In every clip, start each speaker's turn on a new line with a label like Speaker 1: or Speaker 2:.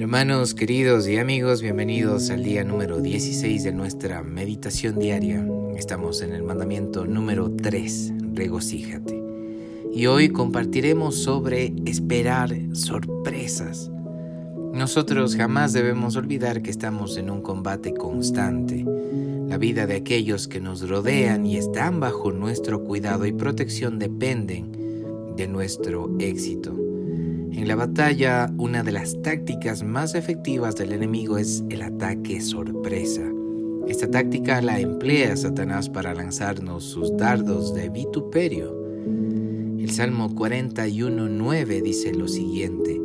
Speaker 1: Hermanos queridos y amigos, bienvenidos al día número 16 de nuestra meditación diaria. Estamos en el mandamiento número 3, regocíjate. Y hoy compartiremos sobre esperar sorpresas. Nosotros jamás debemos olvidar que estamos en un combate constante. La vida de aquellos que nos rodean y están bajo nuestro cuidado y protección dependen de nuestro éxito. En la batalla, una de las tácticas más efectivas del enemigo es el ataque sorpresa. Esta táctica la emplea Satanás para lanzarnos sus dardos de vituperio. El Salmo 41.9 dice lo siguiente,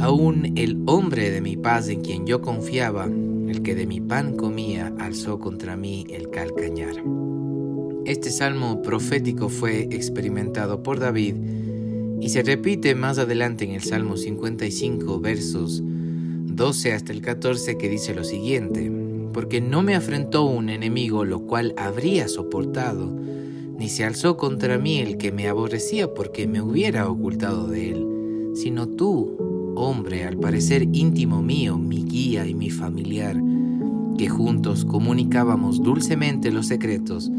Speaker 1: Aún el hombre de mi paz en quien yo confiaba, el que de mi pan comía, alzó contra mí el calcañar. Este salmo profético fue experimentado por David y se repite más adelante en el Salmo 55, versos 12 hasta el 14, que dice lo siguiente, porque no me afrentó un enemigo lo cual habría soportado, ni se alzó contra mí el que me aborrecía porque me hubiera ocultado de él, sino tú, hombre, al parecer íntimo mío, mi guía y mi familiar, que juntos comunicábamos dulcemente los secretos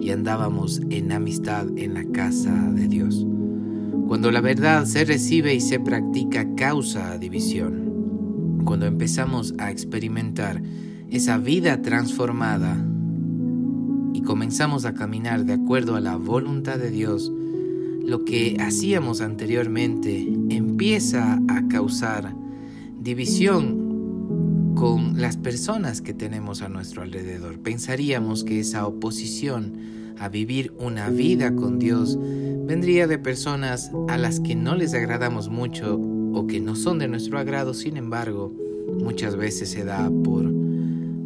Speaker 1: y andábamos en amistad en la casa de Dios. Cuando la verdad se recibe y se practica causa división. Cuando empezamos a experimentar esa vida transformada y comenzamos a caminar de acuerdo a la voluntad de Dios, lo que hacíamos anteriormente empieza a causar división con las personas que tenemos a nuestro alrededor. Pensaríamos que esa oposición a vivir una vida con Dios vendría de personas a las que no les agradamos mucho o que no son de nuestro agrado, sin embargo, muchas veces se da por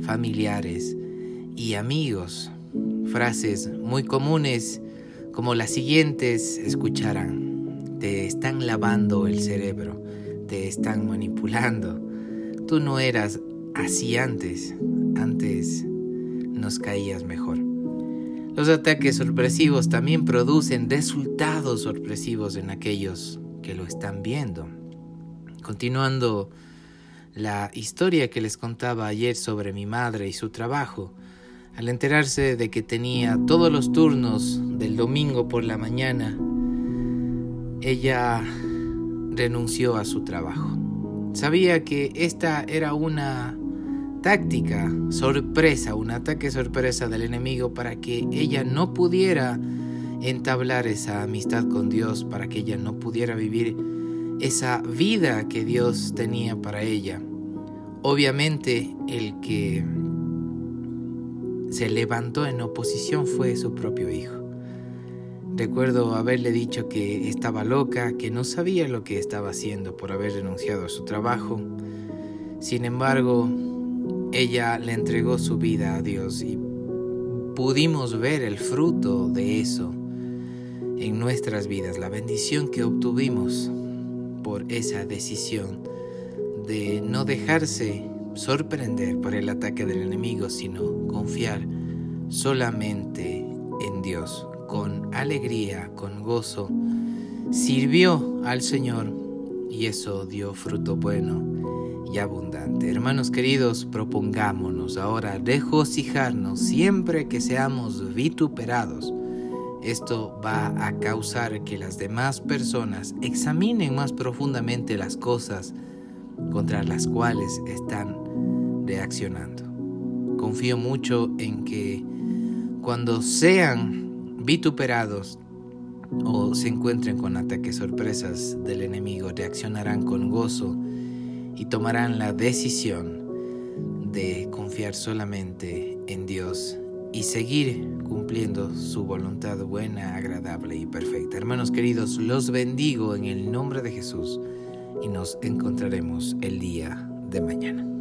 Speaker 1: familiares y amigos. Frases muy comunes como las siguientes escucharán. Te están lavando el cerebro, te están manipulando. Tú no eras así antes, antes nos caías mejor. Los ataques sorpresivos también producen resultados sorpresivos en aquellos que lo están viendo. Continuando la historia que les contaba ayer sobre mi madre y su trabajo, al enterarse de que tenía todos los turnos del domingo por la mañana, ella renunció a su trabajo. Sabía que esta era una táctica sorpresa, un ataque sorpresa del enemigo para que ella no pudiera entablar esa amistad con Dios, para que ella no pudiera vivir esa vida que Dios tenía para ella. Obviamente el que se levantó en oposición fue su propio hijo. Recuerdo haberle dicho que estaba loca, que no sabía lo que estaba haciendo por haber renunciado a su trabajo. Sin embargo, ella le entregó su vida a Dios y pudimos ver el fruto de eso en nuestras vidas, la bendición que obtuvimos por esa decisión de no dejarse sorprender por el ataque del enemigo, sino confiar solamente en Dios, con alegría, con gozo. Sirvió al Señor y eso dio fruto bueno y abundante. Hermanos queridos, propongámonos ahora regocijarnos siempre que seamos vituperados. Esto va a causar que las demás personas examinen más profundamente las cosas contra las cuales están reaccionando. Confío mucho en que cuando sean vituperados o se encuentren con ataques sorpresas del enemigo, reaccionarán con gozo y tomarán la decisión de confiar solamente en Dios y seguir cumpliendo su voluntad buena, agradable y perfecta. Hermanos queridos, los bendigo en el nombre de Jesús y nos encontraremos el día de mañana.